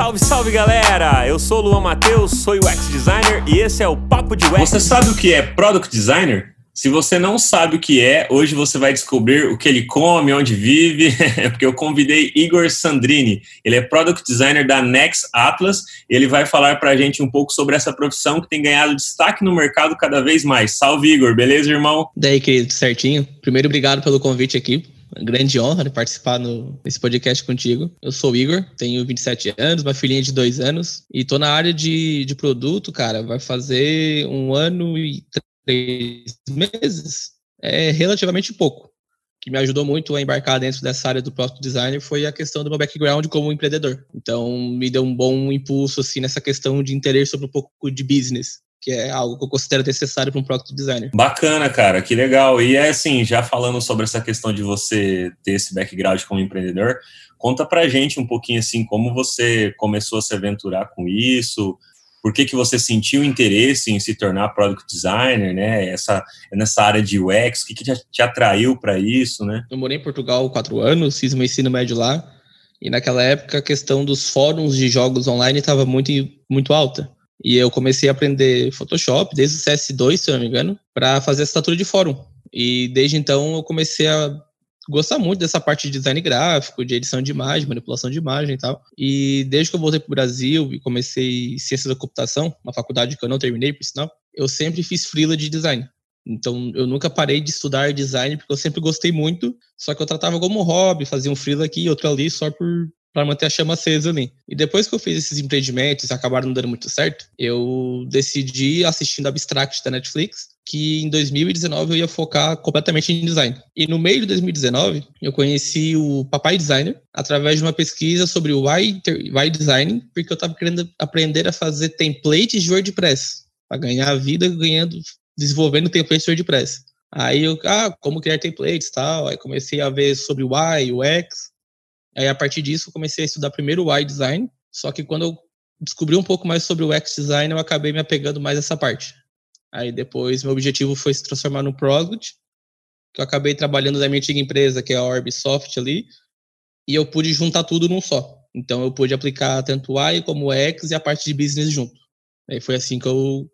Salve, salve galera! Eu sou o Luan Matheus, sou UX Designer e esse é o Papo de UX. Você sabe o que é Product Designer? Se você não sabe o que é, hoje você vai descobrir o que ele come, onde vive, porque eu convidei Igor Sandrini. Ele é Product Designer da Next Atlas. Ele vai falar para a gente um pouco sobre essa profissão que tem ganhado destaque no mercado cada vez mais. Salve, Igor. Beleza, irmão? Daí, querido, certinho. Primeiro, obrigado pelo convite aqui grande honra de participar no, nesse podcast contigo. Eu sou o Igor, tenho 27 anos, uma filhinha de dois anos, e tô na área de, de produto, cara, vai fazer um ano e três meses. É relativamente pouco. O que me ajudou muito a embarcar dentro dessa área do product design foi a questão do meu background como empreendedor. Então, me deu um bom impulso, assim, nessa questão de entender sobre um pouco de business que é algo que eu considero necessário para um product designer. Bacana, cara, que legal. E é assim, já falando sobre essa questão de você ter esse background como empreendedor, conta pra gente um pouquinho assim como você começou a se aventurar com isso, por que, que você sentiu interesse em se tornar product designer, né? Essa nessa área de UX, o que, que te, te atraiu para isso, né? Eu morei em Portugal quatro anos, fiz meu ensino médio lá. E naquela época a questão dos fóruns de jogos online estava muito, muito alta. E eu comecei a aprender Photoshop desde o CS2, se eu não me engano, para fazer assinatura de fórum. E desde então eu comecei a gostar muito dessa parte de design gráfico, de edição de imagem, manipulação de imagem e tal. E desde que eu voltei para o Brasil e comecei ciência da computação, uma faculdade que eu não terminei, por sinal, eu sempre fiz freela de design. Então, eu nunca parei de estudar design, porque eu sempre gostei muito, só que eu tratava como hobby, fazia um freela aqui, outro ali, só por para manter a chama acesa ali. E depois que eu fiz esses empreendimentos acabaram não dando muito certo, eu decidi, assistindo Abstract da Netflix, que em 2019 eu ia focar completamente em design. E no meio de 2019, eu conheci o Papai Designer através de uma pesquisa sobre o why, design, porque eu estava querendo aprender a fazer templates de WordPress, para ganhar a vida ganhando, desenvolvendo templates de WordPress. Aí eu, ah, como criar templates e tal. Aí comecei a ver sobre o why, o X, Aí, a partir disso, comecei a estudar primeiro o UI design, só que quando eu descobri um pouco mais sobre o X design, eu acabei me apegando mais a essa parte. Aí depois, meu objetivo foi se transformar no product, que eu acabei trabalhando na minha antiga empresa, que é a Orbisoft ali, e eu pude juntar tudo num só. Então, eu pude aplicar tanto o Y como o X e a parte de business junto. Aí foi assim que eu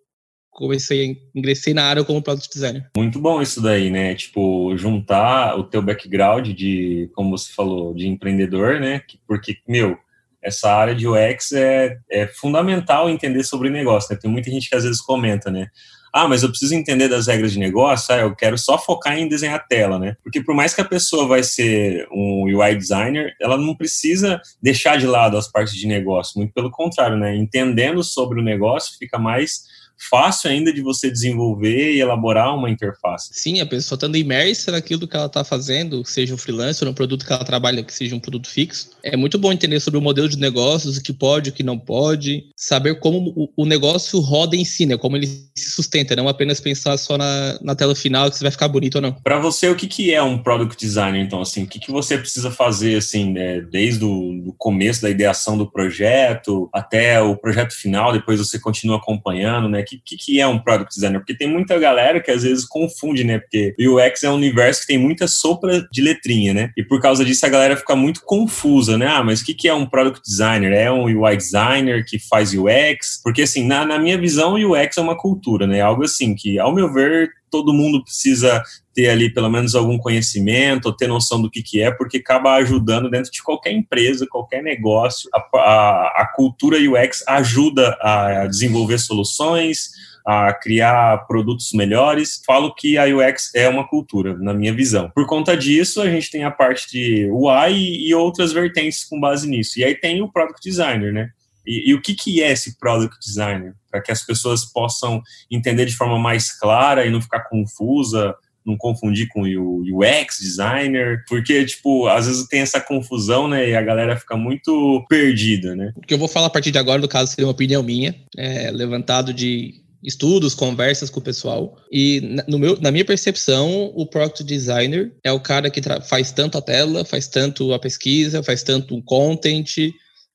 comecei, ingressei na área como product designer. Muito bom isso daí, né? Tipo, juntar o teu background de, como você falou, de empreendedor, né? Porque, meu, essa área de UX é, é fundamental entender sobre negócio, né? Tem muita gente que às vezes comenta, né? Ah, mas eu preciso entender das regras de negócio, ah, eu quero só focar em desenhar tela, né? Porque por mais que a pessoa vai ser um UI designer, ela não precisa deixar de lado as partes de negócio, muito pelo contrário, né? Entendendo sobre o negócio, fica mais fácil ainda de você desenvolver e elaborar uma interface. Sim, a pessoa estando imersa naquilo que ela está fazendo, seja um freelancer, no produto que ela trabalha, que seja um produto fixo. É muito bom entender sobre o modelo de negócios, o que pode, o que não pode, saber como o negócio roda em si, né? Como ele se sustenta, não apenas pensar só na, na tela final que se vai ficar bonito ou não. Para você, o que, que é um product designer, então? Assim, o que, que você precisa fazer, assim, né? desde o começo da ideação do projeto até o projeto final, depois você continua acompanhando, né? Que, que, que é um product designer? Porque tem muita galera que às vezes confunde, né? Porque o UX é um universo que tem muita sopa de letrinha, né? E por causa disso a galera fica muito confusa, né? Ah, mas o que, que é um product designer? É um UI designer que faz UX? Porque, assim, na, na minha visão, o UX é uma cultura, né? Algo assim que, ao meu ver, todo mundo precisa ter ali pelo menos algum conhecimento, ou ter noção do que, que é, porque acaba ajudando dentro de qualquer empresa, qualquer negócio. A, a, a cultura UX ajuda a desenvolver soluções, a criar produtos melhores. Falo que a UX é uma cultura, na minha visão. Por conta disso, a gente tem a parte de UI e outras vertentes com base nisso. E aí tem o product designer, né? E, e, o que, que é esse product designer? Para que as pessoas possam entender de forma mais clara e não ficar confusa, não confundir com o UX designer, porque, tipo, às vezes tem essa confusão, né, e a galera fica muito perdida, né? O que eu vou falar a partir de agora, no caso, seria uma opinião minha, é, levantado de estudos, conversas com o pessoal. E no meu, na minha percepção, o product designer é o cara que faz tanto a tela, faz tanto a pesquisa, faz tanto o content,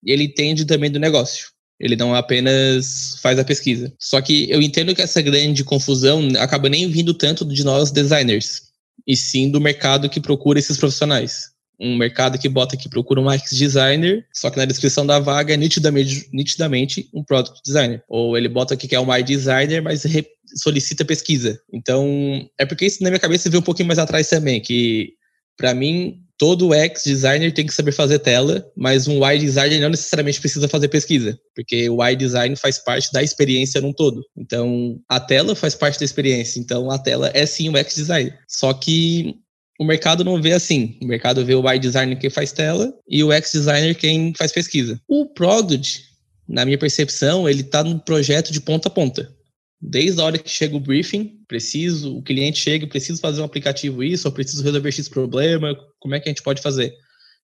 ele entende também do negócio. Ele não apenas faz a pesquisa. Só que eu entendo que essa grande confusão acaba nem vindo tanto de nós designers, e sim do mercado que procura esses profissionais. um mercado que bota que procura um UX designer, só que na descrição da vaga é nitidamente, nitidamente um product designer. Ou ele bota que é um UI designer, mas solicita pesquisa. Então, é porque isso na minha cabeça veio um pouquinho mais atrás também, que para mim todo UX designer tem que saber fazer tela, mas um UI designer não necessariamente precisa fazer pesquisa, porque o UI design faz parte da experiência num todo. Então, a tela faz parte da experiência. Então, a tela é sim o UX design. Só que o mercado não vê assim. O mercado vê o UI designer quem faz tela e o UX designer quem faz pesquisa. O product, na minha percepção, ele está no projeto de ponta a ponta desde a hora que chega o briefing, preciso, o cliente chega, preciso fazer um aplicativo isso, ou preciso resolver X problema, como é que a gente pode fazer?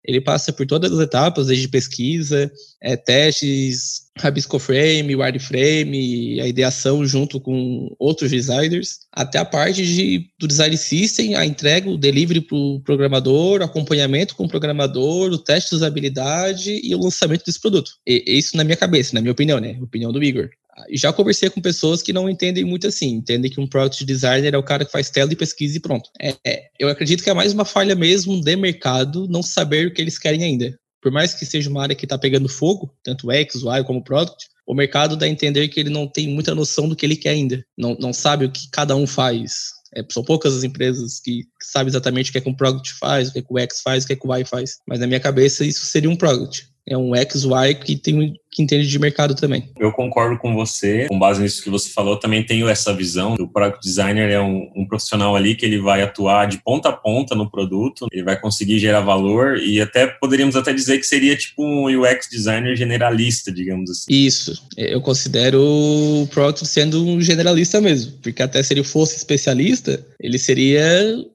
Ele passa por todas as etapas, desde pesquisa, é, testes, Rabisco Frame, Wireframe, a ideação junto com outros designers, até a parte de, do design system, a entrega, o delivery para o programador, acompanhamento com o programador, o teste de usabilidade e o lançamento desse produto. E, isso na minha cabeça, na minha opinião, né? Opinião do Igor já conversei com pessoas que não entendem muito assim, entendem que um product designer é o cara que faz tela e pesquisa e pronto. É, é, eu acredito que é mais uma falha mesmo de mercado não saber o que eles querem ainda. Por mais que seja uma área que está pegando fogo, tanto X, Y como product, o mercado dá a entender que ele não tem muita noção do que ele quer ainda. Não, não sabe o que cada um faz. É, são poucas as empresas que, que sabem exatamente o que é que um product faz, o que é que o X faz, o que é que o Y faz. Mas na minha cabeça isso seria um product. É um X, Y que tem que entende de mercado também. Eu concordo com você. Com base nisso que você falou, também tenho essa visão. O product designer é um, um, profissional ali que ele vai atuar de ponta a ponta no produto, ele vai conseguir gerar valor e até poderíamos até dizer que seria tipo um UX designer generalista, digamos assim. Isso. Eu considero o product sendo um generalista mesmo, porque até se ele fosse especialista, ele seria,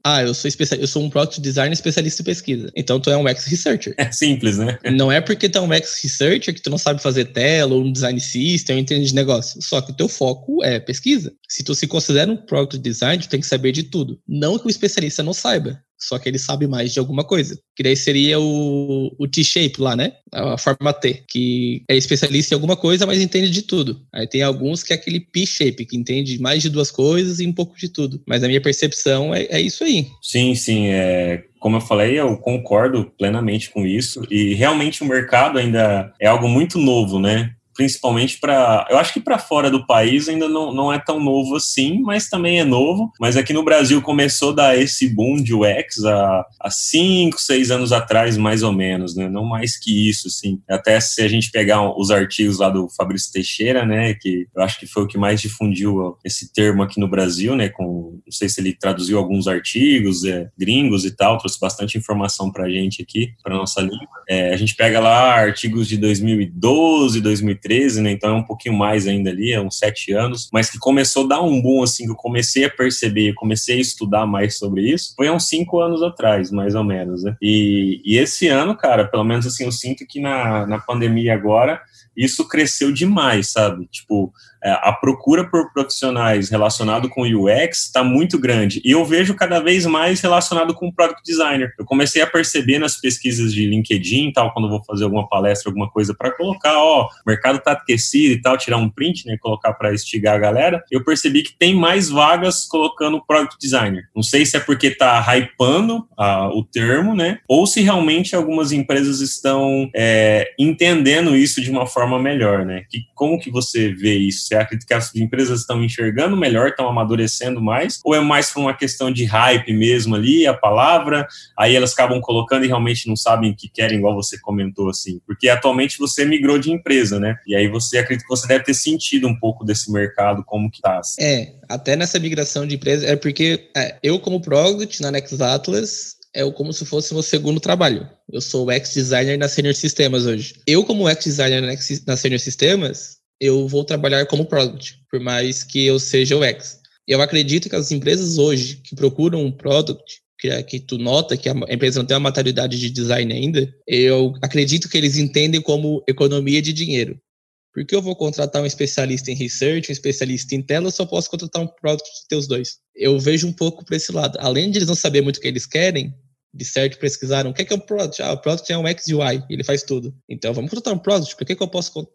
ah, eu sou especialista, eu sou um product designer especialista em pesquisa. Então tu é um UX researcher. É simples, né? Não é porque tu é um UX researcher que tu não sabe fazer fazer tela ou um design system, ou entender de negócio. Só que o teu foco é pesquisa. Se tu se considera um product design, tu tem que saber de tudo. Não que o especialista não saiba, só que ele sabe mais de alguma coisa. Que daí seria o, o T-shape lá, né? A forma T, que é especialista em alguma coisa, mas entende de tudo. Aí tem alguns que é aquele P-shape, que entende mais de duas coisas e um pouco de tudo. Mas a minha percepção é, é isso aí. Sim, sim. É, como eu falei, eu concordo plenamente com isso. E realmente o mercado ainda é algo muito novo, né? Principalmente para. Eu acho que para fora do país ainda não, não é tão novo assim, mas também é novo. Mas aqui no Brasil começou a dar esse boom de UX há, há cinco, seis anos atrás, mais ou menos, né? Não mais que isso, assim. Até se a gente pegar os artigos lá do Fabrício Teixeira, né? Que eu acho que foi o que mais difundiu esse termo aqui no Brasil, né? Com, não sei se ele traduziu alguns artigos é, gringos e tal, trouxe bastante informação para gente aqui, para nossa língua. É, a gente pega lá artigos de 2012, 2013 2013, né? Então é um pouquinho mais ainda ali, é uns sete anos, mas que começou a dar um boom, assim, que eu comecei a perceber, comecei a estudar mais sobre isso, foi há uns cinco anos atrás, mais ou menos, né? E, e esse ano, cara, pelo menos assim, eu sinto que na, na pandemia agora, isso cresceu demais, sabe? Tipo, a procura por profissionais relacionado com UX está muito grande. E eu vejo cada vez mais relacionado com product designer. Eu comecei a perceber nas pesquisas de LinkedIn tal, quando vou fazer alguma palestra, alguma coisa para colocar, ó, o mercado está aquecido e tal, tirar um print, né, colocar para instigar a galera. Eu percebi que tem mais vagas colocando product designer. Não sei se é porque está hypando a, o termo, né, ou se realmente algumas empresas estão é, entendendo isso de uma forma melhor, né. Que, como que você vê isso? Você acredita que as empresas estão enxergando melhor, estão amadurecendo mais? Ou é mais por uma questão de hype mesmo ali, a palavra, aí elas acabam colocando e realmente não sabem o que querem, igual você comentou assim? Porque atualmente você migrou de empresa, né? E aí você acredita que você deve ter sentido um pouco desse mercado, como que tá? Assim. É, até nessa migração de empresa, é porque é, eu como Product na Next Atlas, é como se fosse meu segundo trabalho. Eu sou o ex-designer na Senior Systems hoje. Eu, como ex-designer na Senior Systems, eu vou trabalhar como product, por mais que eu seja o X. Eu acredito que as empresas hoje que procuram um product, que, é, que tu nota que a empresa não tem uma maturidade de design ainda, eu acredito que eles entendem como economia de dinheiro. Porque eu vou contratar um especialista em research, um especialista em tela, eu só posso contratar um product de ter os dois. Eu vejo um pouco para esse lado. Além de eles não saber muito o que eles querem, de certo pesquisaram o que é, que é um product. Ah, o product é um XUI, ele faz tudo. Então vamos contratar um product. Por que, que eu posso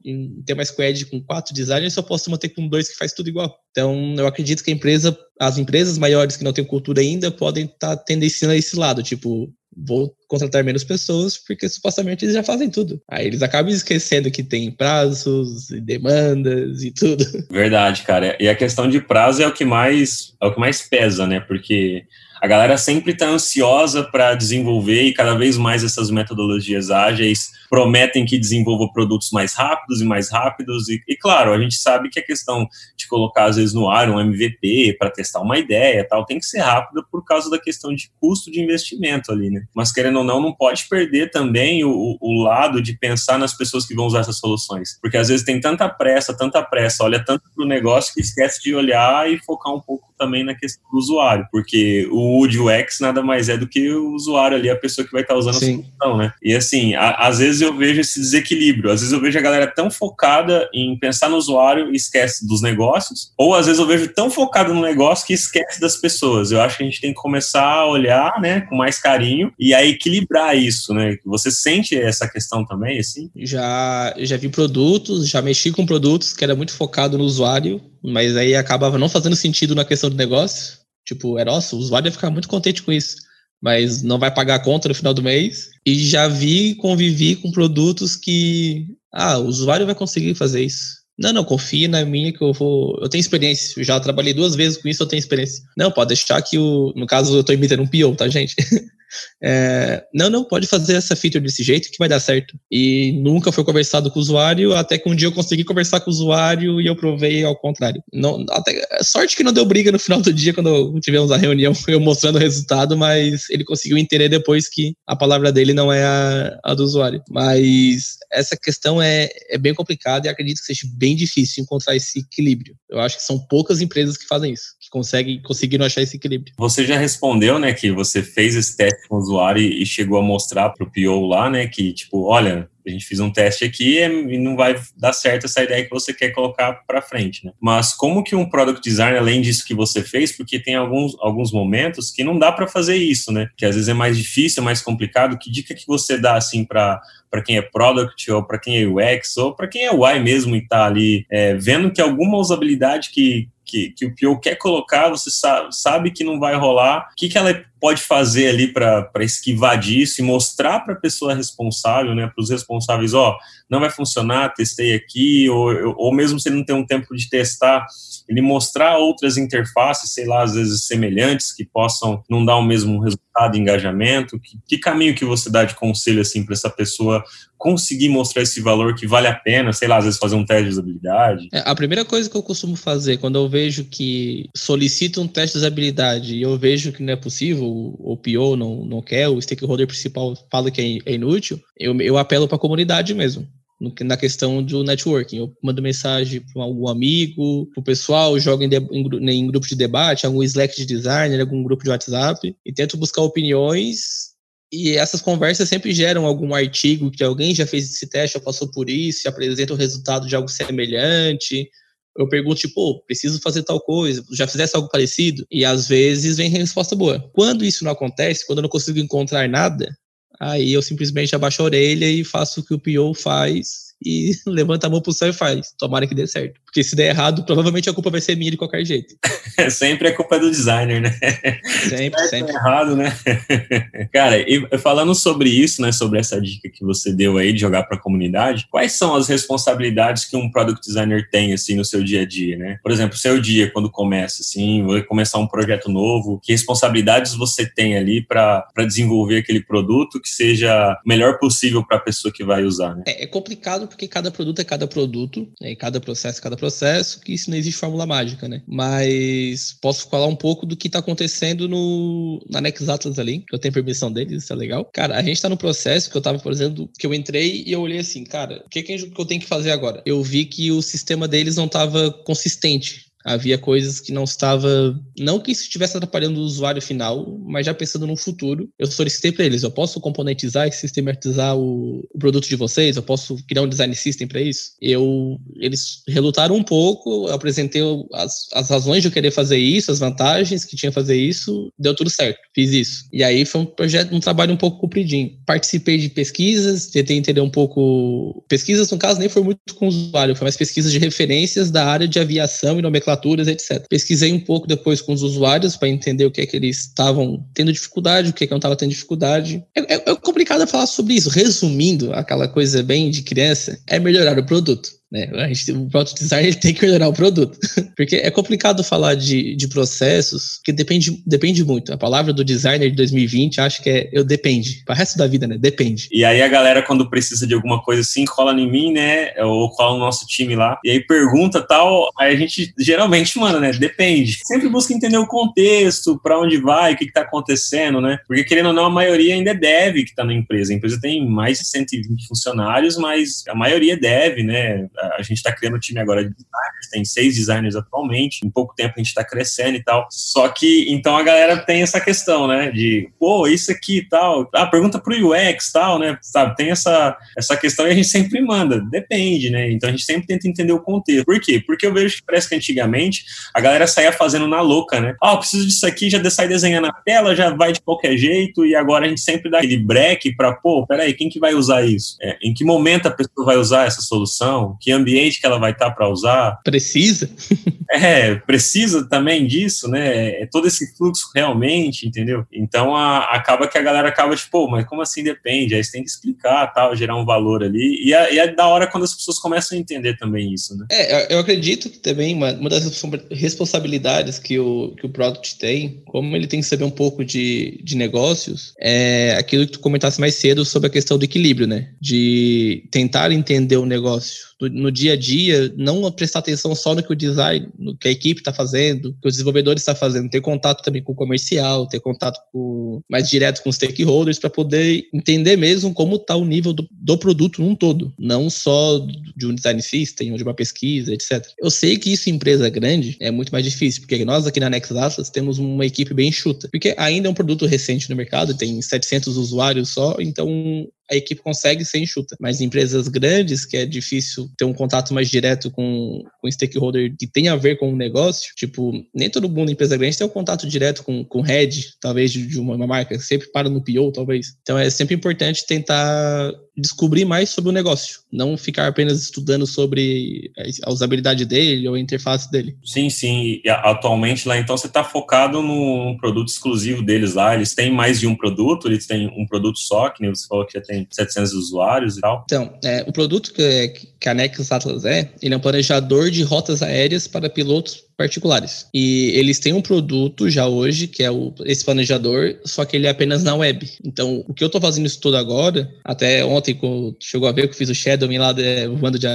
ter uma squad com quatro designers se eu posso manter com dois que faz tudo igual? Então eu acredito que a empresa, as empresas maiores que não têm cultura ainda podem estar tá tendenciando a esse lado, tipo, vou contratar menos pessoas porque supostamente eles já fazem tudo. Aí eles acabam esquecendo que tem prazos e demandas e tudo. Verdade, cara. E a questão de prazo é o que mais é o que mais pesa, né? Porque a galera sempre está ansiosa para desenvolver e cada vez mais essas metodologias ágeis prometem que desenvolva produtos mais rápidos e mais rápidos. E, e claro, a gente sabe que a questão de colocar, às vezes, no ar um MVP para testar uma ideia tal, tem que ser rápida por causa da questão de custo de investimento ali, né? Mas querendo ou não, não pode perder também o, o lado de pensar nas pessoas que vão usar essas soluções. Porque às vezes tem tanta pressa, tanta pressa, olha tanto para o negócio que esquece de olhar e focar um pouco também na questão do usuário. Porque o UX nada mais é do que o usuário ali, a pessoa que vai estar usando Sim. a solução, né? E assim, a, às vezes vezes eu vejo esse desequilíbrio. Às vezes eu vejo a galera tão focada em pensar no usuário e esquece dos negócios, ou às vezes eu vejo tão focado no negócio que esquece das pessoas. Eu acho que a gente tem que começar a olhar, né, com mais carinho e a equilibrar isso, né? Você sente essa questão também, assim? Já, já vi produtos, já mexi com produtos que era muito focado no usuário, mas aí acabava não fazendo sentido na questão do negócio. Tipo, era, nossa, o usuário ia ficar muito contente com isso mas não vai pagar a conta no final do mês. E já vi, convivi com produtos que, ah, o usuário vai conseguir fazer isso. Não, não, confie na minha que eu vou. Eu tenho experiência. Eu já trabalhei duas vezes com isso, eu tenho experiência. Não, pode deixar que o. No caso, eu estou imitando um PO, tá, gente? É, não, não, pode fazer essa feature desse jeito que vai dar certo. E nunca foi conversado com o usuário, até que um dia eu consegui conversar com o usuário e eu provei ao contrário. Não, até, sorte que não deu briga no final do dia quando tivemos a reunião, eu mostrando o resultado, mas ele conseguiu entender depois que a palavra dele não é a, a do usuário. Mas essa questão é, é bem complicada e acredito que seja bem difícil encontrar esse equilíbrio. Eu acho que são poucas empresas que fazem isso, que conseguem conseguiram achar esse equilíbrio. Você já respondeu, né, que você fez esse teste com o usuário e, chegou a mostrar para o PO lá, né, que tipo, olha, a gente fez um teste aqui e não vai dar certo essa ideia que você quer colocar para frente, né? Mas como que um product design, além disso que você fez, porque tem alguns, alguns momentos que não dá para fazer isso, né? Que às vezes é mais difícil, é mais complicado. Que dica que você dá assim para para quem é product ou para quem é UX ou para quem é UI mesmo e está ali é, vendo que alguma usabilidade que que, que o PO quer colocar, você sabe, sabe que não vai rolar. O que, que ela pode fazer ali para esquivar disso e mostrar para a pessoa responsável, né, para os responsáveis, ó, não vai funcionar, testei aqui, ou, ou mesmo se ele não tem um tempo de testar, ele mostrar outras interfaces, sei lá, às vezes semelhantes, que possam não dar o mesmo resultado engajamento? Que, que caminho que você dá de conselho, assim, para essa pessoa conseguir mostrar esse valor que vale a pena, sei lá, às vezes fazer um teste de usabilidade? É, a primeira coisa que eu costumo fazer quando eu vejo que solicita um teste de usabilidade e eu vejo que não é possível, o PO não, não quer, o stakeholder principal fala que é, é inútil, eu, eu apelo para a comunidade mesmo na questão do networking. Eu mando mensagem para algum amigo, para o pessoal, jogo em, em, em, grupo de debate, algum Slack de designer, algum grupo de WhatsApp, e tento buscar opiniões. E essas conversas sempre geram algum artigo que alguém já fez esse teste, já passou por isso, apresenta o resultado de algo semelhante. Eu pergunto, tipo, preciso fazer tal coisa, já fizesse algo parecido? E às vezes vem resposta boa. Quando isso não acontece, quando eu não consigo encontrar nada, Aí eu simplesmente abaixo a orelha e faço o que o PO faz e levanta a mão pro céu e faz. Tomara que dê certo. Porque se der errado, provavelmente a culpa vai ser minha de qualquer jeito. sempre é culpa do designer, né? Sempre, sempre. errado, né? Cara, e falando sobre isso, né, sobre essa dica que você deu aí de jogar para a comunidade, quais são as responsabilidades que um product designer tem assim no seu dia a dia, né? Por exemplo, seu dia quando começa assim, vai começar um projeto novo, que responsabilidades você tem ali para desenvolver aquele produto que seja o melhor possível para a pessoa que vai usar, né? É, é complicado porque cada produto é cada produto, né? cada processo é cada processo, que isso não existe fórmula mágica, né? Mas posso falar um pouco do que está acontecendo no, na Nex Atlas ali, que eu tenho permissão deles, isso é legal. Cara, a gente está no processo que eu estava, por exemplo, que eu entrei e eu olhei assim, cara, o que, que eu tenho que fazer agora? Eu vi que o sistema deles não estava consistente havia coisas que não estava, não que isso estivesse atrapalhando o usuário final, mas já pensando no futuro, eu solicitei para eles, eu posso componentizar e sistematizar o, o, produto de vocês, eu posso criar um design system para isso. Eu, eles relutaram um pouco, eu apresentei as, as razões de eu querer fazer isso, as vantagens que tinha fazer isso, deu tudo certo, fiz isso. E aí foi um projeto, um trabalho um pouco compridinho. Participei de pesquisas, tentei entender um pouco, pesquisas no caso nem foi muito com o usuário, foi mais pesquisas de referências da área de aviação e nomenclatura etc. Pesquisei um pouco depois com os usuários para entender o que é que eles estavam tendo dificuldade, o que é que não estava tendo dificuldade. É, é, é complicado falar sobre isso. Resumindo, aquela coisa bem de criança, é melhorar o produto. Né? A gente, o product design ele tem que melhorar o produto. Porque é complicado falar de, de processos, que depende, depende muito. A palavra do designer de 2020 acho que é eu depende. Para o resto da vida, né? Depende. E aí a galera, quando precisa de alguma coisa assim, cola em mim, né? Ou cola no nosso time lá. E aí pergunta tal. Aí a gente geralmente, mano, né? Depende. Sempre busca entender o contexto, para onde vai, o que, que tá acontecendo, né? Porque querendo ou não, a maioria ainda é dev que tá na empresa. A empresa tem mais de 120 funcionários, mas a maioria é dev, né? A gente está criando um time agora de designers, tem seis designers atualmente, em pouco tempo a gente está crescendo e tal. Só que, então a galera tem essa questão, né, de, pô, isso aqui e tal, ah, pergunta pro UX tal, né, sabe, tem essa, essa questão e a gente sempre manda, depende, né, então a gente sempre tenta entender o contexto. Por quê? Porque eu vejo que parece que antigamente a galera saía fazendo na louca, né, ah, eu preciso disso aqui, já sai desenhando na tela, já vai de qualquer jeito e agora a gente sempre dá aquele break para, pô, peraí, quem que vai usar isso? É, em que momento a pessoa vai usar essa solução? Que ambiente que ela vai estar para usar. Precisa? é, precisa também disso, né? É todo esse fluxo realmente, entendeu? Então a, acaba que a galera acaba tipo, pô, mas como assim depende? Aí você tem que explicar, tal, gerar um valor ali. E, é, e é da hora quando as pessoas começam a entender também isso, né? É, eu acredito que também uma, uma das responsabilidades que o, que o Product tem, como ele tem que saber um pouco de, de negócios, é aquilo que tu comentasse mais cedo sobre a questão do equilíbrio, né? De tentar entender o negócio no, dia a dia, não prestar atenção só no que o design, no que a equipe está fazendo, que os desenvolvedores estão fazendo, ter contato também com o comercial, ter contato com, mais direto com os stakeholders para poder entender mesmo como está o nível do, do, produto num todo, não só de um design system ou de uma pesquisa, etc. Eu sei que isso em empresa grande é muito mais difícil, porque nós aqui na Nexus Atlas temos uma equipe bem enxuta, porque ainda é um produto recente no mercado, tem 700 usuários só, então a equipe consegue ser enxuta. Mas em empresas grandes, que é difícil ter um contato mais direto com, com stakeholder que tem a ver com o negócio, tipo, nem todo mundo em empresa grande tem um contato direto com, com head, talvez, de, de uma, uma marca, sempre para no PO, talvez. Então é sempre importante tentar descobrir mais sobre o negócio, não ficar apenas estudando sobre a usabilidade dele ou a interface dele. Sim, sim. E atualmente lá, então, você está focado num produto exclusivo deles lá. Eles têm mais de um produto, eles têm um produto só, que nem você falou que já tem 700 usuários e tal. Então, é, o produto que, que a Nexus Atlas é, ele é um planejador de rotas aéreas para pilotos particulares. E eles têm um produto já hoje, que é o, esse planejador, só que ele é apenas na web. Então, o que eu estou fazendo isso tudo agora, até ontem, quando chegou a ver que eu fiz o Shadowing lá de, voando de,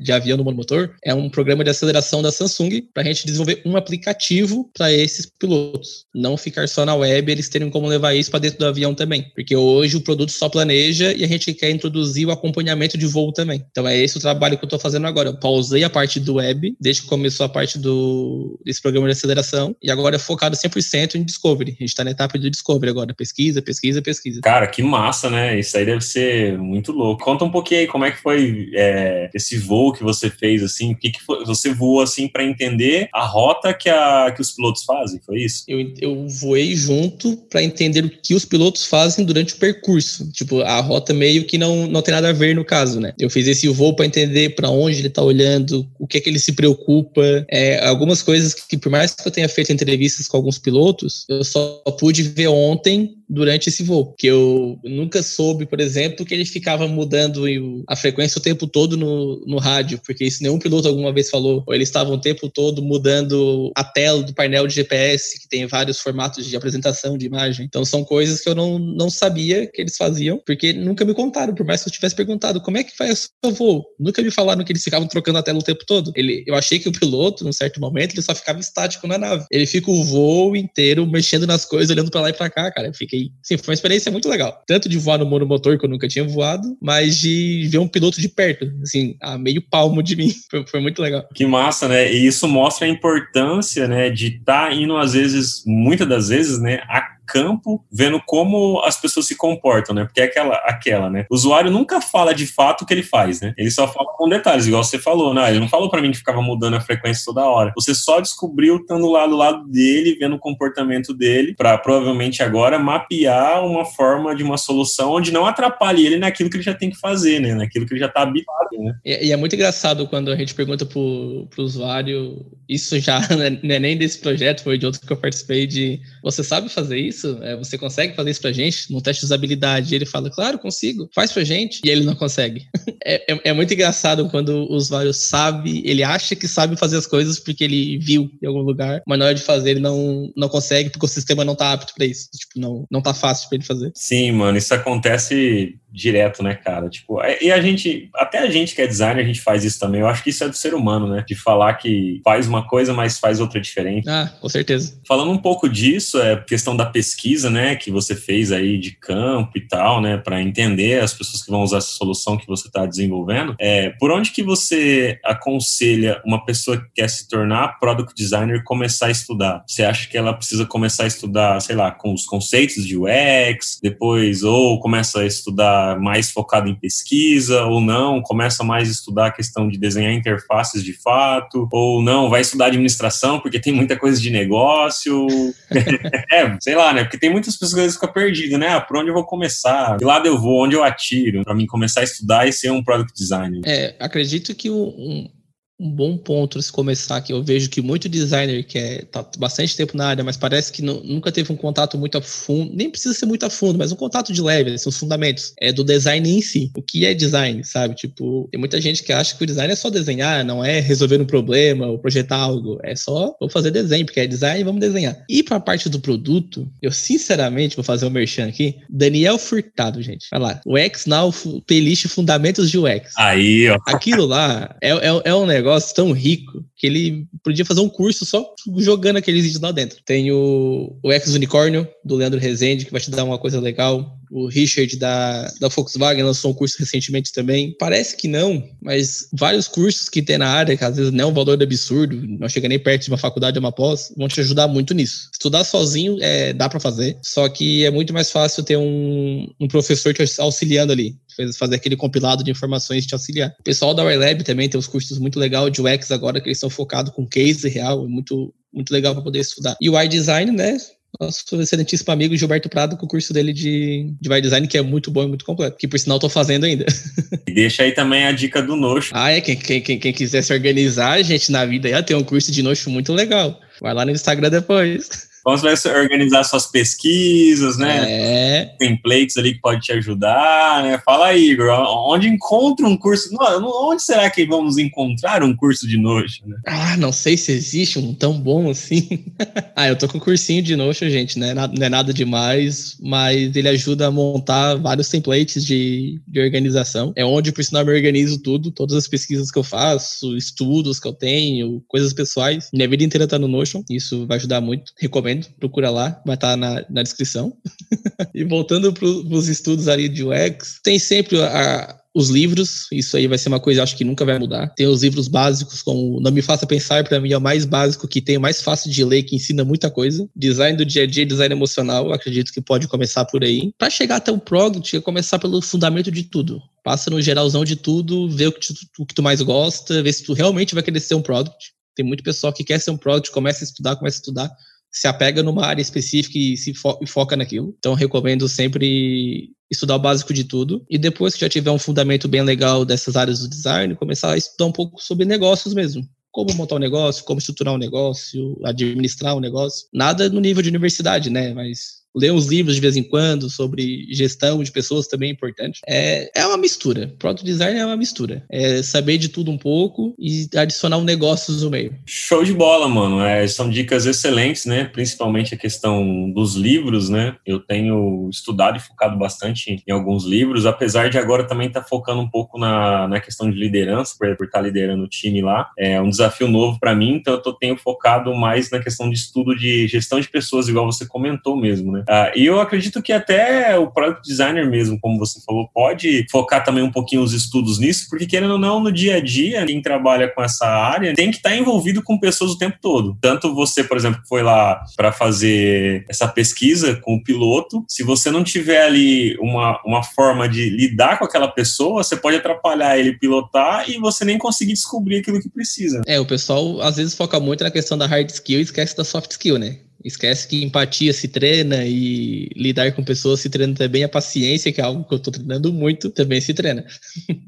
de avião no monomotor, é um programa de aceleração da Samsung para a gente desenvolver um aplicativo para esses pilotos. Não ficar só na web, eles terem como levar isso para dentro do avião também. Porque hoje o produto só planeja e a gente quer introduzir o acompanhamento de voo também. Então, é esse o trabalho que eu estou fazendo agora. Eu pausei a parte do web, desde que começou a parte do desse programa de aceleração e agora é focado 100% em discovery. A gente está na etapa de discovery agora, pesquisa, pesquisa, pesquisa. Cara, que massa, né? Isso aí deve ser muito louco. Conta um pouquinho aí como é que foi é, esse voo que você fez, assim, o que, que foi, você voou assim para entender a rota que, a, que os pilotos fazem, foi isso? Eu, eu voei junto para entender o que os pilotos fazem durante o percurso. Tipo, a rota meio que não, não tem nada a ver no caso, né? Eu fiz esse voo para entender para onde ele está olhando, o que é que ele se preocupa, é, algumas algumas coisas que, por mais que eu tenha feito entrevistas com alguns pilotos, eu só pude ver ontem durante esse voo. Que eu nunca soube, por exemplo, que ele ficava mudando a frequência o tempo todo no, no rádio, porque isso nenhum piloto alguma vez falou. Ou eles estavam o tempo todo mudando a tela do painel de GPS, que tem vários formatos de apresentação de imagem. Então são coisas que eu não, não sabia que eles faziam, porque nunca me contaram, por mais que eu tivesse perguntado como é que faz o seu voo. Nunca me falaram que eles ficavam trocando a tela o tempo todo. Ele, eu achei que o piloto, num certo momento, ele só ficava estático na nave. Ele fica o voo inteiro mexendo nas coisas, olhando para lá e para cá, cara. Eu fiquei sim, foi uma experiência muito legal. Tanto de voar no monomotor, que eu nunca tinha voado, mas de ver um piloto de perto, assim, a meio palmo de mim. Foi, foi muito legal. Que massa, né? E isso mostra a importância, né, de estar tá indo, às vezes, muitas das vezes, né, a campo, vendo como as pessoas se comportam, né? Porque é aquela, aquela, né? O usuário nunca fala de fato o que ele faz, né? Ele só fala com detalhes, igual você falou, né? Ele não falou para mim que ficava mudando a frequência toda hora. Você só descobriu estando lá do lado dele, vendo o comportamento dele, para provavelmente agora mapear uma forma de uma solução onde não atrapalhe ele naquilo que ele já tem que fazer, né? Naquilo que ele já está habituado, né? E, e, é muito engraçado quando a gente pergunta pro, pro usuário, isso já não é nem desse projeto, foi de outro que eu participei de, você sabe fazer isso? É, você consegue fazer isso pra gente? No teste de usabilidade, ele fala, claro, consigo, faz pra gente, e ele não consegue. é, é, é muito engraçado quando o usuário sabe, ele acha que sabe fazer as coisas porque ele viu em algum lugar, mas na hora de fazer ele não, não consegue porque o sistema não tá apto para isso. Tipo, não, não tá fácil para ele fazer. Sim, mano, isso acontece direto, né, cara? Tipo, é, e a gente, até a gente que é designer, a gente faz isso também. Eu acho que isso é do ser humano, né? De falar que faz uma coisa, mas faz outra diferente. Ah, com certeza. Falando um pouco disso, é questão da pesquisa, né, que você fez aí de campo e tal, né, para entender as pessoas que vão usar essa solução que você está desenvolvendo. É, por onde que você aconselha uma pessoa que quer se tornar product designer começar a estudar? Você acha que ela precisa começar a estudar, sei lá, com os conceitos de UX, depois ou começa a estudar mais focado em pesquisa ou não, começa mais a estudar a questão de desenhar interfaces de fato, ou não, vai estudar administração porque tem muita coisa de negócio. é, sei lá, né? Porque tem muitas pessoas que ficam perdidas, né? Ah, por onde eu vou começar? De lado eu vou, onde eu atiro? Para mim começar a estudar e ser um product designer. É, acredito que um, um bom ponto se começar, que eu vejo que muito designer que é, tá bastante tempo na área, mas parece que nunca teve um contato muito a fundo, nem precisa ser muito a fundo, mas um contato de leve, são os fundamentos, é do design em si. O que é design, sabe? Tipo, tem muita gente que acha que o design é só desenhar, não é resolver um problema ou projetar algo, é só vou fazer desenho, porque é design, vamos desenhar. E para a parte do produto, eu sinceramente vou fazer um merchan aqui, Daniel Furtado, gente. Vai lá, UX Now, playlist Fundamentos de UX. Aí, ó. Aquilo lá é, é, é um negócio negócio tão rico que ele podia fazer um curso só jogando aqueles vídeos lá dentro. Tem o, o Ex Unicórnio, do Leandro Rezende, que vai te dar uma coisa legal. O Richard da, da Volkswagen lançou um curso recentemente também. Parece que não, mas vários cursos que tem na área, que às vezes não é um valor absurdo, não chega nem perto de uma faculdade ou uma pós, vão te ajudar muito nisso. Estudar sozinho é, dá para fazer, só que é muito mais fácil ter um, um professor te auxiliando ali fazer aquele compilado de informações te auxiliar. O pessoal da YLab também tem os cursos muito legal de UX agora, que eles estão focados com case real, é muito, muito legal para poder estudar. E o iDesign, né? nosso excelentíssimo amigo Gilberto Prado com o curso dele de, de Design, que é muito bom e muito completo, que por sinal estou fazendo ainda. E deixa aí também a dica do Notion. Ah, é, quem, quem, quem, quem quiser se organizar, gente, na vida, já tem um curso de Notion muito legal. Vai lá no Instagram depois. Como você vai organizar suas pesquisas, né? É. Templates ali que pode te ajudar, né? Fala aí, Igor, onde encontra um curso? Onde será que vamos encontrar um curso de Notion? Né? Ah, não sei se existe um tão bom assim. ah, eu tô com um cursinho de Notion, gente, né? Não é nada demais, mas ele ajuda a montar vários templates de, de organização. É onde, por sinal, eu organizo tudo, todas as pesquisas que eu faço, estudos que eu tenho, coisas pessoais. Minha vida inteira tá no Notion, isso vai ajudar muito. Recomendo recomendo, procura lá, vai estar tá na, na descrição. e voltando para os estudos ali de UX, tem sempre a, os livros, isso aí vai ser uma coisa acho que nunca vai mudar. Tem os livros básicos, como Não Me Faça Pensar, para mim é o mais básico que tem, o mais fácil de ler, que ensina muita coisa. Design do dia a dia, design emocional, acredito que pode começar por aí. Para chegar até o product, é começar pelo fundamento de tudo. Passa no geralzão de tudo, vê o que, tu, o que tu mais gosta, vê se tu realmente vai querer ser um product. Tem muito pessoal que quer ser um product, começa a estudar, começa a estudar, se apega numa área específica e se fo e foca naquilo. Então, recomendo sempre estudar o básico de tudo. E depois que já tiver um fundamento bem legal dessas áreas do design, começar a estudar um pouco sobre negócios mesmo. Como montar um negócio, como estruturar um negócio, administrar um negócio. Nada no nível de universidade, né? Mas ler uns livros de vez em quando sobre gestão de pessoas também é importante. É, é uma mistura. Product design é uma mistura. É saber de tudo um pouco e adicionar um negócio no meio. Show de bola, mano. É, são dicas excelentes, né? Principalmente a questão dos livros, né? Eu tenho estudado e focado bastante em alguns livros, apesar de agora também estar tá focando um pouco na, na questão de liderança, por, estar tá liderando o time lá. É um desafio novo para mim, então eu tô, tenho focado mais na questão de estudo de gestão de pessoas, igual você comentou mesmo, né? Né? Ah, e eu acredito que até o product designer mesmo, como você falou, pode focar também um pouquinho os estudos nisso, porque querendo ou não, no dia a dia, quem trabalha com essa área tem que estar envolvido com pessoas o tempo todo. Tanto você, por exemplo, foi lá para fazer essa pesquisa com o piloto, se você não tiver ali uma, uma forma de lidar com aquela pessoa, você pode atrapalhar ele pilotar e você nem conseguir descobrir aquilo que precisa. É, o pessoal às vezes foca muito na questão da hard skill e esquece da soft skill, né? Esquece que empatia se treina e lidar com pessoas se treina também. A paciência, que é algo que eu estou treinando muito, também se treina.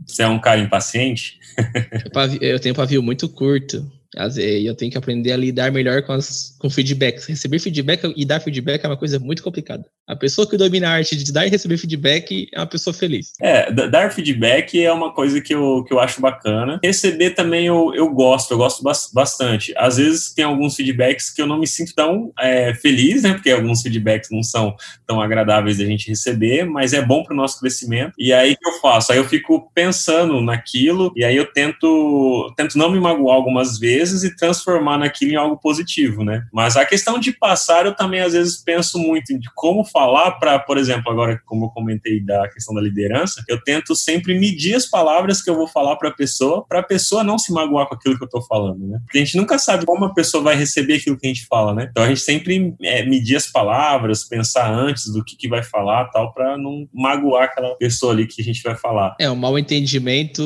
Você é um cara impaciente? eu tenho pavio muito curto. E eu tenho que aprender a lidar melhor com, as, com feedbacks. Receber feedback e dar feedback é uma coisa muito complicada. A pessoa que domina a arte de dar e receber feedback é uma pessoa feliz. É, dar feedback é uma coisa que eu, que eu acho bacana. Receber também eu, eu gosto, eu gosto bastante. Às vezes tem alguns feedbacks que eu não me sinto tão é, feliz, né? Porque alguns feedbacks não são tão agradáveis a gente receber, mas é bom para o nosso crescimento. E aí que eu faço? Aí eu fico pensando naquilo e aí eu tento, tento não me magoar algumas vezes vezes e transformar naquilo em algo positivo, né? Mas a questão de passar, eu também às vezes penso muito de como falar para, por exemplo, agora como eu comentei da questão da liderança, eu tento sempre medir as palavras que eu vou falar para a pessoa, para a pessoa não se magoar com aquilo que eu estou falando, né? Porque a gente nunca sabe como a pessoa vai receber aquilo que a gente fala, né? Então a gente sempre é, medir as palavras, pensar antes do que, que vai falar, tal, para não magoar aquela pessoa ali que a gente vai falar. É um mal entendimento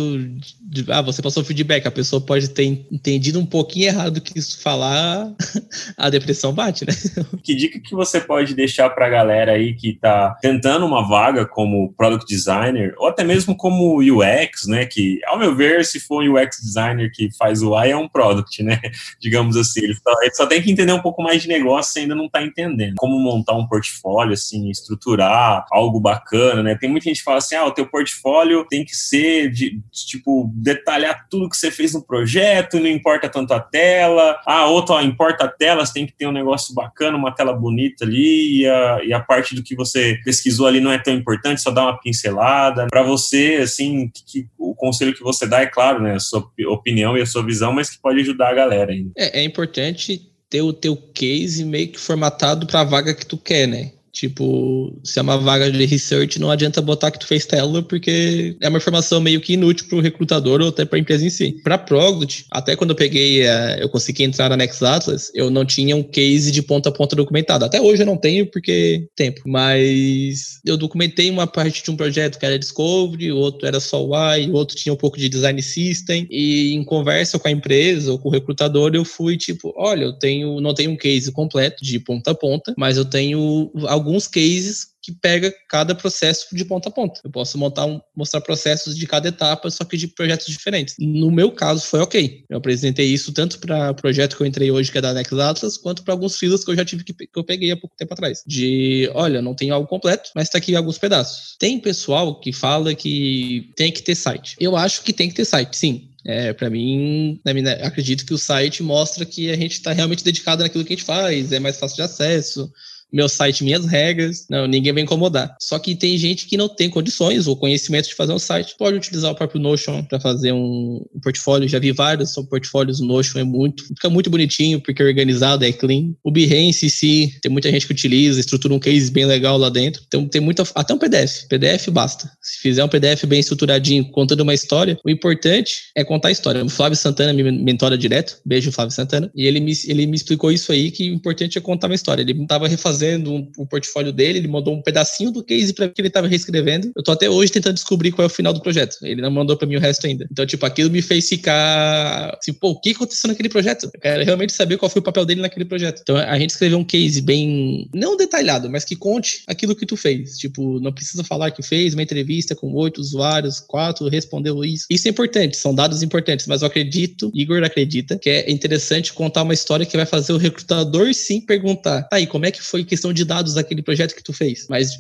de, ah, você passou feedback, a pessoa pode ter entendido um um pouquinho errado do que isso falar, a depressão bate, né? Que dica que você pode deixar para a galera aí que está tentando uma vaga como product designer ou até mesmo como UX, né? Que, ao meu ver, se for um UX designer que faz o UI, é um product, né? Digamos assim, ele só, ele só tem que entender um pouco mais de negócio e ainda não está entendendo. Como montar um portfólio, assim, estruturar algo bacana, né? Tem muita gente que fala assim, ah, o teu portfólio tem que ser de, tipo, detalhar tudo que você fez no projeto, não importa tanto a tela. Ah, outro, ó, importa a tela, você tem que ter um negócio bacana, uma tela bonita ali, e a, e a parte do que você pesquisou ali não é tão importante, só dá uma pincelada. Para você, assim, que, que, o conselho que você dá é claro, né? A sua opinião e a sua visão, mas que pode ajudar a galera ainda. É, é importante ter o teu case meio que formatado para a vaga que tu quer, né? Tipo, se é uma vaga de research, não adianta botar que tu fez Stellar, porque é uma informação meio que inútil para o recrutador ou até para a empresa em si. Para Product, até quando eu peguei, eh, eu consegui entrar na Next Atlas, eu não tinha um case de ponta a ponta documentado. Até hoje eu não tenho, porque tempo. Mas eu documentei uma parte de um projeto que era Discovery, o outro era só UI, o outro tinha um pouco de Design System. E em conversa com a empresa ou com o recrutador, eu fui tipo: olha, eu tenho, não tenho um case completo de ponta a ponta, mas eu tenho alguns cases que pega cada processo de ponta a ponta. Eu posso montar um, mostrar processos de cada etapa, só que de projetos diferentes. No meu caso, foi ok. Eu apresentei isso tanto para o projeto que eu entrei hoje, que é da Next Atlas, quanto para alguns filas que eu já tive que, que eu peguei há pouco tempo atrás. De, olha, não tem algo completo, mas está aqui alguns pedaços. Tem pessoal que fala que tem que ter site. Eu acho que tem que ter site, sim. É, para mim, acredito que o site mostra que a gente está realmente dedicado naquilo que a gente faz, é mais fácil de acesso, meu site, minhas regras, não, ninguém vai incomodar. Só que tem gente que não tem condições ou conhecimento de fazer um site, pode utilizar o próprio Notion para fazer um, portfólio. Já vi vários são portfólios no Notion, é muito, fica muito bonitinho porque é organizado, é clean. O Behance em si, tem muita gente que utiliza, estrutura um case bem legal lá dentro. Então tem muita, até um PDF, PDF basta. Se fizer um PDF bem estruturadinho, contando uma história, o importante é contar a história. O Flávio Santana me mentora direto, beijo Flávio Santana, e ele me, ele me explicou isso aí que o importante é contar uma história. Ele estava refazendo fazendo um, o portfólio dele, ele mandou um pedacinho do case para que ele estava reescrevendo. Eu tô até hoje tentando descobrir qual é o final do projeto. Ele não mandou para mim o resto ainda. Então, tipo, aquilo me fez ficar assim, pô, o que aconteceu naquele projeto? Eu quero realmente saber qual foi o papel dele naquele projeto. Então, a gente escreveu um case bem, não detalhado, mas que conte aquilo que tu fez. Tipo, não precisa falar que fez uma entrevista com oito usuários, quatro respondeu isso. Isso é importante, são dados importantes, mas eu acredito, Igor acredita, que é interessante contar uma história que vai fazer o recrutador sim perguntar, tá aí, como é que foi questão de dados daquele projeto que tu fez. Mas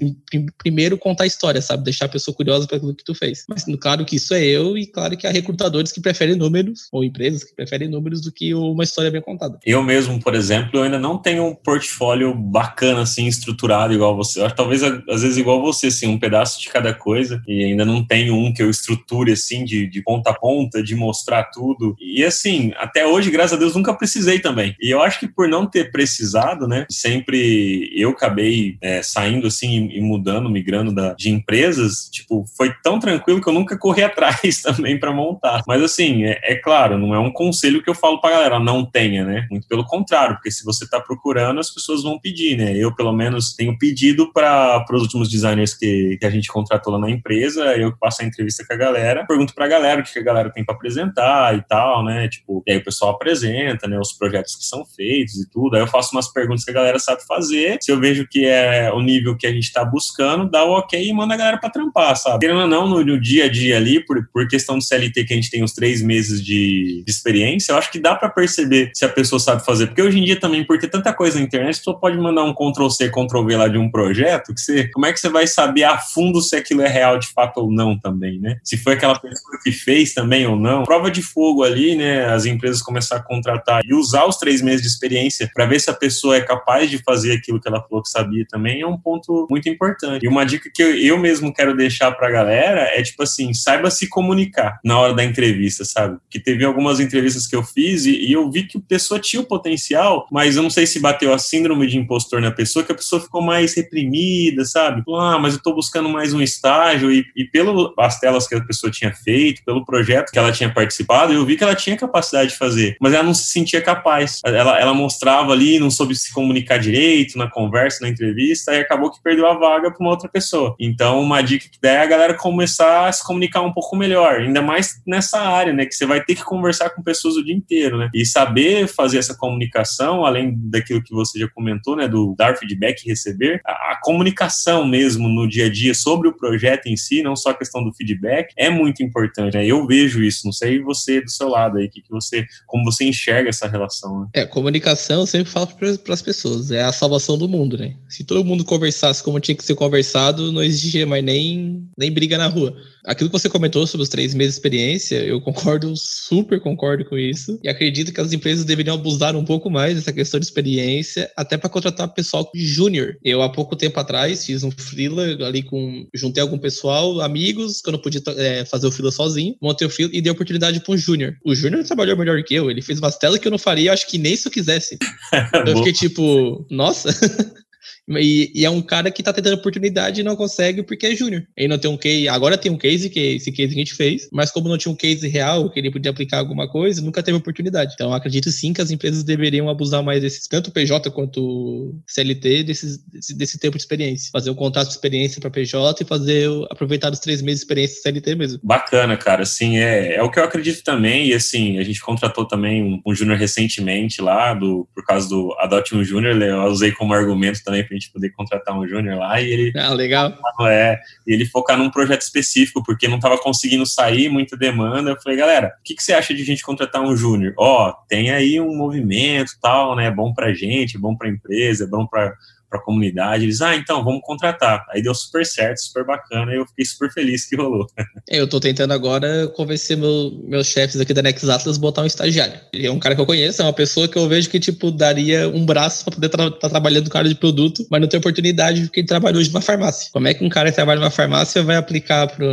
primeiro contar a história, sabe? Deixar a pessoa curiosa para aquilo que tu fez. Mas claro que isso é eu e claro que há recrutadores que preferem números ou empresas que preferem números do que uma história bem contada. Eu mesmo, por exemplo, eu ainda não tenho um portfólio bacana assim estruturado igual você. Talvez às vezes igual você, assim, um pedaço de cada coisa e ainda não tenho um que eu estruture assim de, de ponta a ponta, de mostrar tudo. E assim, até hoje, graças a Deus, nunca precisei também. E eu acho que por não ter precisado, né, sempre eu acabei é, saindo assim e mudando, migrando da, de empresas, tipo, foi tão tranquilo que eu nunca corri atrás também para montar. Mas assim, é, é, claro, não é um conselho que eu falo pra galera, não tenha, né? Muito pelo contrário, porque se você tá procurando, as pessoas vão pedir, né? Eu, pelo menos, tenho pedido para os últimos designers que, que a gente contratou lá na empresa, eu passo a entrevista com a galera, pergunto pra galera o que a galera tem para apresentar e tal, né? Tipo, e aí o pessoal apresenta, né? Os projetos que são feitos e tudo. Aí eu faço umas perguntas que a galera sabe fazer. Se eu vejo que é o nível que a gente tá buscando, dá o ok e manda a galera pra trampar, sabe? Querendo ou não, no, no dia a dia ali, por, por questão do CLT que a gente tem os três meses de, de experiência, eu acho que dá para perceber se a pessoa sabe fazer. Porque hoje em dia também, por ter tanta coisa na internet, a pessoa pode mandar um Ctrl-C, Ctrl-V lá de um projeto, que você, como é que você vai saber a fundo se aquilo é real de fato ou não também, né? Se foi aquela pessoa que fez também ou não. Prova de fogo ali, né? As empresas começar a contratar e usar os três meses de experiência para ver se a pessoa é capaz de fazer aquilo que ela falou que sabia também é um ponto muito importante. E uma dica que eu, eu mesmo quero deixar para a galera é tipo assim, saiba se comunicar na hora da entrevista, sabe? Que teve algumas entrevistas que eu fiz e, e eu vi que a pessoa tinha o potencial, mas eu não sei se bateu a síndrome de impostor na pessoa, que a pessoa ficou mais reprimida, sabe? Ah, mas eu tô buscando mais um estágio e, e pelas telas que a pessoa tinha feito, pelo projeto que ela tinha participado, eu vi que ela tinha capacidade de fazer, mas ela não se sentia capaz. Ela, ela mostrava ali, não soube se comunicar direito na conversa, na entrevista, e acabou que perdeu a vaga para uma outra pessoa. Então, uma dica que der é a galera começar a se comunicar um pouco melhor, ainda mais nessa área, né, que você vai ter que conversar com pessoas o dia inteiro, né, e saber fazer essa comunicação, além daquilo que você já comentou, né, do dar feedback e receber, a, a comunicação mesmo no dia a dia sobre o projeto em si, não só a questão do feedback, é muito importante, né, eu vejo isso, não sei você do seu lado aí, que, que você, como você enxerga essa relação, né? É, comunicação eu sempre falo para as pessoas, é a salvação do mundo, né, se todo mundo conversasse como tinha que ser conversado, não existia mais nem, nem briga na rua aquilo que você comentou sobre os três meses de experiência, eu concordo, super concordo com isso. E acredito que as empresas deveriam abusar um pouco mais dessa questão de experiência, até para contratar pessoal júnior. Eu, há pouco tempo atrás, fiz um freela ali com. Juntei algum pessoal, amigos, que eu não podia é, fazer o freela sozinho, montei o freela e dei oportunidade para um júnior. O júnior trabalhou melhor que eu, ele fez umas telas que eu não faria, acho que nem se eu quisesse. eu fiquei tipo, nossa. E, e, é um cara que tá tentando oportunidade e não consegue porque é júnior. Ele não tem um case, agora tem um case, que esse case que a gente fez, mas como não tinha um case real, que ele podia aplicar alguma coisa, nunca teve oportunidade. Então acredito sim que as empresas deveriam abusar mais desses, tanto PJ quanto CLT, desses, desse, desse tempo de experiência. Fazer um contrato de experiência para PJ e fazer, aproveitar os três meses de experiência CLT mesmo. Bacana, cara. Assim, é, é o que eu acredito também. E assim, a gente contratou também um, um júnior recentemente lá, do, por causa do Adote um Júnior, eu usei como argumento também gente poder contratar um júnior lá e ele ah, legal. é ele focar num projeto específico porque não estava conseguindo sair muita demanda eu falei galera o que, que você acha de a gente contratar um júnior ó tem aí um movimento tal né bom para gente bom para empresa bom para para a comunidade. Eles, ah, então, vamos contratar. Aí deu super certo, super bacana, e eu fiquei super feliz que rolou. Eu estou tentando agora convencer meu, meus chefes aqui da Nex Atlas botar um estagiário. Ele é um cara que eu conheço, é uma pessoa que eu vejo que, tipo, daria um braço para poder estar tra tá trabalhando com área de produto, mas não tem oportunidade porque ele trabalha hoje numa farmácia. Como é que um cara que trabalha numa farmácia vai aplicar para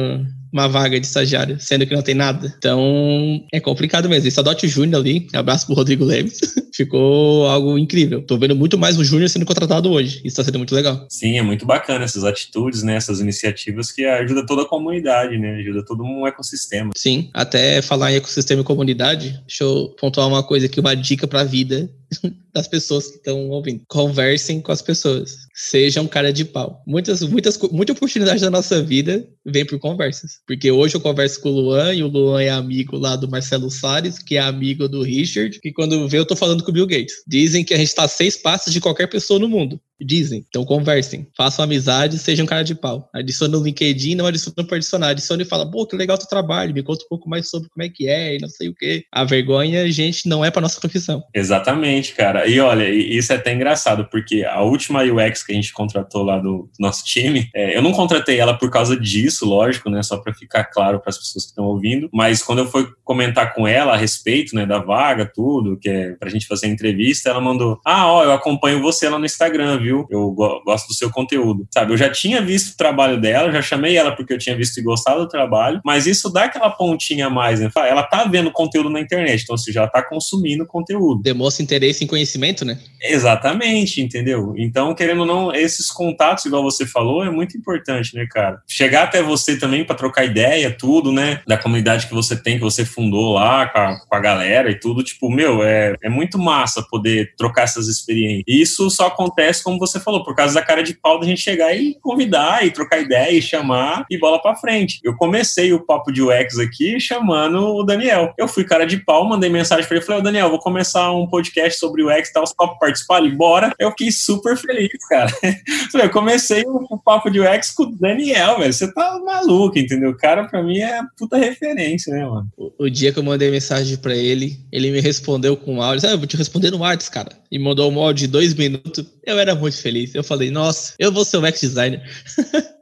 uma vaga de estagiário, sendo que não tem nada. Então, é complicado mesmo. Esse Adote Júnior ali, abraço pro Rodrigo Leves, ficou algo incrível. Tô vendo muito mais o Júnior sendo contratado hoje. Isso tá sendo muito legal. Sim, é muito bacana essas atitudes, né? Essas iniciativas que ajudam toda a comunidade, né? Ajuda todo um ecossistema. Sim, até falar em ecossistema e comunidade, deixa eu pontuar uma coisa aqui, uma dica pra vida das pessoas que estão ouvindo. Conversem com as pessoas. Sejam cara de pau. Muitas, muitas, muita oportunidade da nossa vida vem por conversas. Porque hoje eu converso com o Luan e o Luan é amigo lá do Marcelo Salles, que é amigo do Richard, que quando vê eu tô falando com o Bill Gates. Dizem que a gente tá a seis passos de qualquer pessoa no mundo. Dizem. Então conversem. Façam amizade, sejam cara de pau. Adicione no LinkedIn, não adicione para adicionar. Adicione e fala, pô, que legal teu trabalho, me conta um pouco mais sobre como é que é e não sei o quê. A vergonha, gente, não é para nossa profissão. Exatamente, cara. E olha, isso é até engraçado, porque a última UX que a gente contratou lá do nosso time, é, eu não contratei ela por causa disso, lógico, né? Só para ficar claro para as pessoas que estão ouvindo. Mas quando eu fui comentar com ela a respeito, né, da vaga, tudo, que é pra gente fazer a entrevista, ela mandou: Ah, ó, eu acompanho você lá no Instagram, viu? Viu? Eu gosto do seu conteúdo. Sabe, eu já tinha visto o trabalho dela, já chamei ela porque eu tinha visto e gostado do trabalho, mas isso dá aquela pontinha a mais, né? Ela tá vendo conteúdo na internet, então, você já tá consumindo conteúdo. Demonstra interesse em conhecimento, né? Exatamente, entendeu? Então, querendo ou não, esses contatos, igual você falou, é muito importante, né, cara? Chegar até você também para trocar ideia, tudo, né? Da comunidade que você tem, que você fundou lá com a, com a galera e tudo, tipo, meu, é, é muito massa poder trocar essas experiências. E isso só acontece, como você falou, por causa da cara de pau da gente chegar e convidar e trocar ideia e chamar e bola para frente. Eu comecei o papo de UX aqui chamando o Daniel. Eu fui cara de pau, mandei mensagem para ele, falei, ô Daniel, vou começar um podcast sobre UX e tal, só pra participar? Ele, bora. Eu fiquei super feliz, cara. Eu comecei o papo de UX com o Daniel, velho. Você tá maluco, entendeu? O cara, pra mim, é puta referência, né, mano? O, o dia que eu mandei mensagem para ele, ele me respondeu com áudio. Ah, eu vou te responder no WhatsApp, cara. E mandou um áudio de dois minutos. Eu era muito feliz. Eu falei, nossa, eu vou ser o UX designer.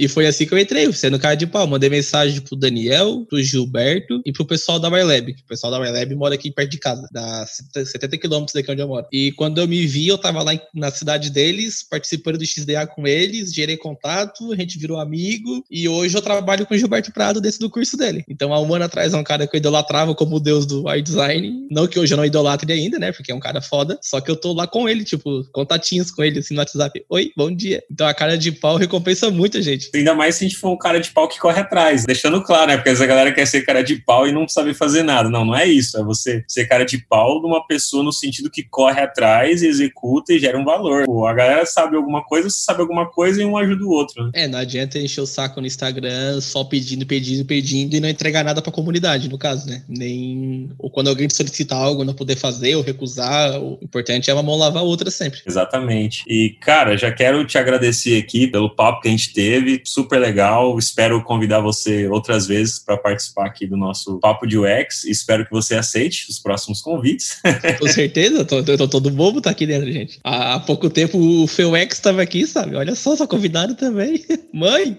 E foi assim que eu entrei, sendo cara de pau. Mandei mensagem pro Daniel, pro Gilberto e pro pessoal da MyLab. O pessoal da MyLab mora aqui perto de casa, dá 70 quilômetros daqui onde eu moro. E quando eu me vi, eu tava lá na cidade deles, participando do XDA com eles, gerei contato, a gente virou amigo. E hoje eu trabalho com o Gilberto Prado dentro do curso dele. Então, há um ano atrás, é um cara que eu idolatrava como o deus do art design. Não que hoje eu não idolatre ainda, né? Porque é um cara foda. Só que eu tô lá com ele, tipo, contatinhos com ele, assim, no WhatsApp. Oi, bom dia. Então, a cara de pau recompensa muito, gente. Ainda mais se a gente for um cara de pau que corre atrás. Deixando claro, né? Porque essa galera quer ser cara de pau e não sabe fazer nada. Não, não é isso. É você ser cara de pau de uma pessoa no sentido que corre atrás, executa e gera um valor. Pô, a galera sabe alguma coisa, você sabe alguma coisa e um ajuda o outro. Né? É, não adianta encher o saco no Instagram só pedindo, pedindo, pedindo e não entregar nada pra comunidade, no caso, né? Nem. Ou quando alguém te solicita algo, não poder fazer ou recusar. O importante é uma mão lavar a outra sempre. Exatamente. E, cara, já quero te agradecer aqui pelo papo que a gente teve. Super legal. Espero convidar você outras vezes para participar aqui do nosso Papo de UX. Espero que você aceite os próximos convites. Com certeza, tô, tô, tô todo bobo tá aqui dentro, gente. Há, pouco tempo o FeuX estava aqui, sabe? Olha só, sou convidado também. Mãe!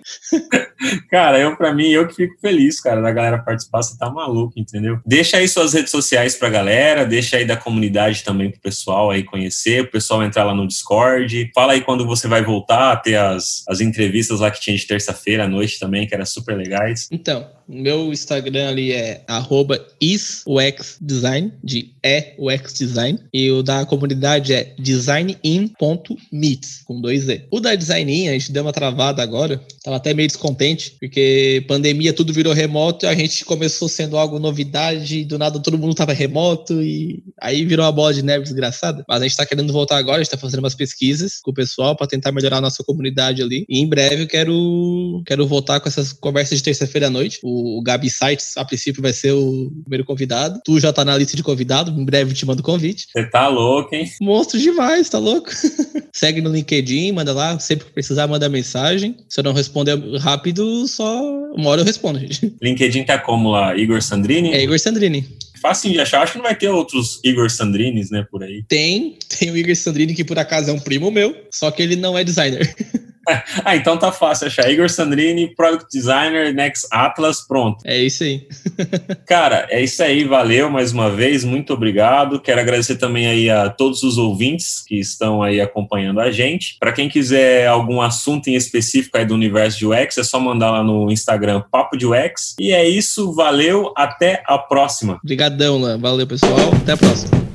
cara, eu para mim, eu que fico feliz, cara, da galera participar, você tá maluco, entendeu? Deixa aí suas redes sociais pra galera, deixa aí da comunidade também pro pessoal aí conhecer, o pessoal entrar lá no Discord. Fala aí quando você vai voltar a ter as, as entrevistas lá que tinha de terça terça-feira à noite também, que era super legais. Então, meu Instagram ali é isuxdesign, de e-ux-design, e o da comunidade é designin.meets, com dois E. O da Designin, a gente deu uma travada agora, tava até meio descontente, porque pandemia tudo virou remoto, a gente começou sendo algo novidade, do nada todo mundo tava remoto, e aí virou uma bola de neve desgraçada. Mas a gente tá querendo voltar agora, a gente tá fazendo umas pesquisas com o pessoal para tentar melhorar a nossa comunidade ali, e em breve eu quero, quero voltar com essas conversas de terça-feira à noite. O o Gabi Sites, a princípio, vai ser o primeiro convidado. Tu já tá na lista de convidado, em breve te mando o convite. Você tá louco, hein? Monstro demais, tá louco? Segue no LinkedIn, manda lá, sempre que precisar, manda mensagem. Se eu não responder rápido, só uma hora eu respondo, gente. LinkedIn tá como lá? Igor Sandrini? É Igor Sandrini fácil de achar. Acho que não vai ter outros Igor Sandrines, né, por aí. Tem, tem o Igor Sandrini, que por acaso é um primo meu, só que ele não é designer. ah, então tá fácil achar. Igor Sandrini, Product Designer, Next Atlas, pronto. É isso aí. Cara, é isso aí. Valeu mais uma vez. Muito obrigado. Quero agradecer também aí a todos os ouvintes que estão aí acompanhando a gente. Para quem quiser algum assunto em específico aí do universo de UX, é só mandar lá no Instagram Papo de UX. E é isso. Valeu. Até a próxima. Obrigadão, Lan. Valeu, pessoal. Até a próxima.